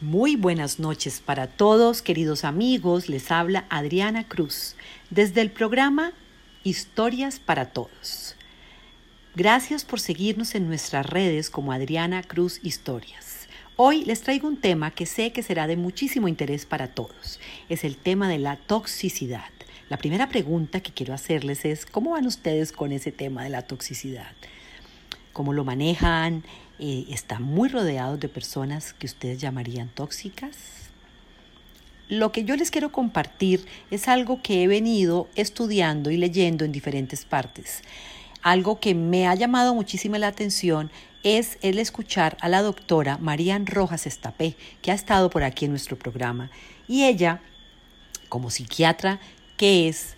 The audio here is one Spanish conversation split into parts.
Muy buenas noches para todos, queridos amigos. Les habla Adriana Cruz desde el programa Historias para Todos. Gracias por seguirnos en nuestras redes como Adriana Cruz Historias. Hoy les traigo un tema que sé que será de muchísimo interés para todos. Es el tema de la toxicidad. La primera pregunta que quiero hacerles es, ¿cómo van ustedes con ese tema de la toxicidad? ¿Cómo lo manejan? Eh, está muy rodeado de personas que ustedes llamarían tóxicas. Lo que yo les quiero compartir es algo que he venido estudiando y leyendo en diferentes partes. Algo que me ha llamado muchísimo la atención es el escuchar a la doctora Marían Rojas Estapé, que ha estado por aquí en nuestro programa. Y ella, como psiquiatra, que es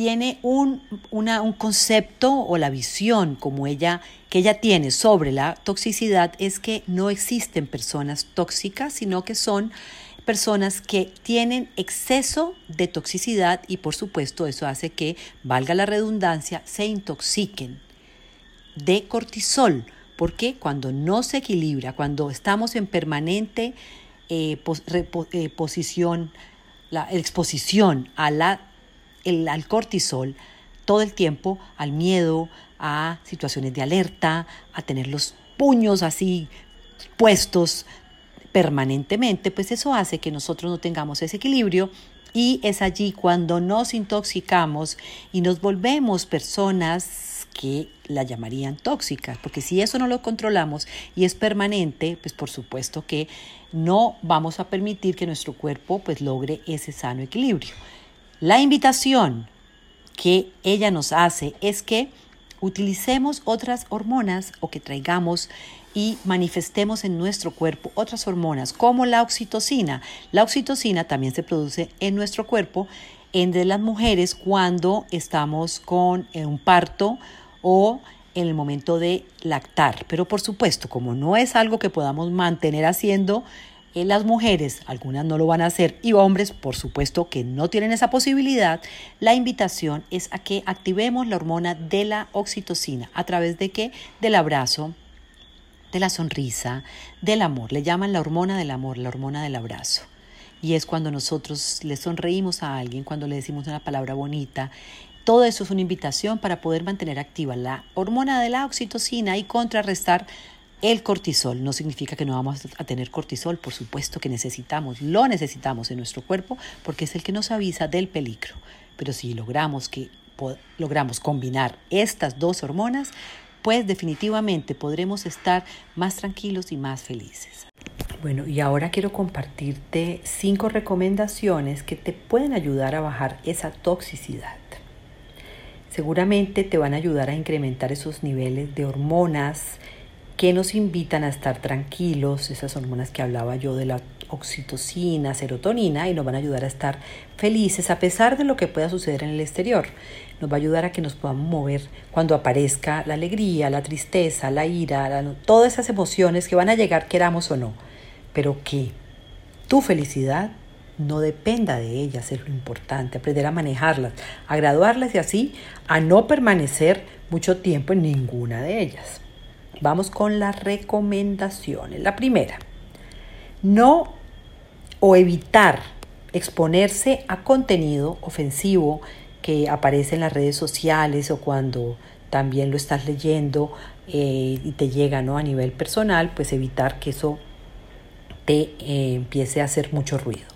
tiene un, un, concepto o la visión como ella que ella tiene sobre la toxicidad es que no existen personas tóxicas, sino que son personas que tienen exceso de toxicidad y por supuesto eso hace que, valga la redundancia, se intoxiquen de cortisol, porque cuando no se equilibra, cuando estamos en permanente eh, eh, posición, la exposición a la el, al cortisol todo el tiempo, al miedo, a situaciones de alerta, a tener los puños así puestos permanentemente, pues eso hace que nosotros no tengamos ese equilibrio y es allí cuando nos intoxicamos y nos volvemos personas que la llamarían tóxicas, porque si eso no lo controlamos y es permanente, pues por supuesto que no vamos a permitir que nuestro cuerpo pues logre ese sano equilibrio. La invitación que ella nos hace es que utilicemos otras hormonas o que traigamos y manifestemos en nuestro cuerpo otras hormonas como la oxitocina. La oxitocina también se produce en nuestro cuerpo entre las mujeres cuando estamos con eh, un parto o en el momento de lactar. Pero por supuesto, como no es algo que podamos mantener haciendo eh, las mujeres, algunas no lo van a hacer, y hombres, por supuesto, que no tienen esa posibilidad, la invitación es a que activemos la hormona de la oxitocina. ¿A través de qué? Del abrazo, de la sonrisa, del amor. Le llaman la hormona del amor, la hormona del abrazo. Y es cuando nosotros le sonreímos a alguien, cuando le decimos una palabra bonita. Todo eso es una invitación para poder mantener activa la hormona de la oxitocina y contrarrestar el cortisol no significa que no vamos a tener cortisol, por supuesto que necesitamos, lo necesitamos en nuestro cuerpo porque es el que nos avisa del peligro. Pero si logramos que logramos combinar estas dos hormonas, pues definitivamente podremos estar más tranquilos y más felices. Bueno, y ahora quiero compartirte cinco recomendaciones que te pueden ayudar a bajar esa toxicidad. Seguramente te van a ayudar a incrementar esos niveles de hormonas, que nos invitan a estar tranquilos, esas hormonas que hablaba yo de la oxitocina, serotonina, y nos van a ayudar a estar felices a pesar de lo que pueda suceder en el exterior. Nos va a ayudar a que nos podamos mover cuando aparezca la alegría, la tristeza, la ira, todas esas emociones que van a llegar, queramos o no, pero que tu felicidad no dependa de ellas, es lo importante, aprender a manejarlas, a graduarlas y así a no permanecer mucho tiempo en ninguna de ellas. Vamos con las recomendaciones. La primera, no o evitar exponerse a contenido ofensivo que aparece en las redes sociales o cuando también lo estás leyendo eh, y te llega ¿no? a nivel personal, pues evitar que eso te eh, empiece a hacer mucho ruido.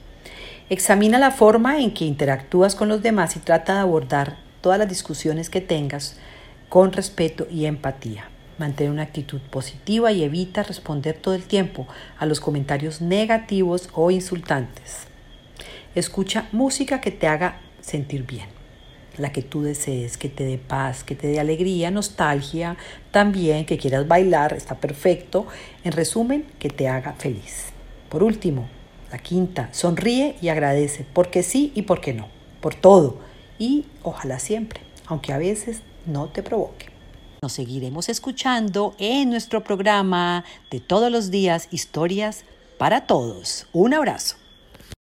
Examina la forma en que interactúas con los demás y trata de abordar todas las discusiones que tengas con respeto y empatía. Mantén una actitud positiva y evita responder todo el tiempo a los comentarios negativos o insultantes. Escucha música que te haga sentir bien, la que tú desees, que te dé paz, que te dé alegría, nostalgia, también que quieras bailar, está perfecto. En resumen, que te haga feliz. Por último, la quinta, sonríe y agradece, porque sí y porque no, por todo. Y ojalá siempre, aunque a veces no te provoque. Nos seguiremos escuchando en nuestro programa de todos los días, historias para todos. Un abrazo.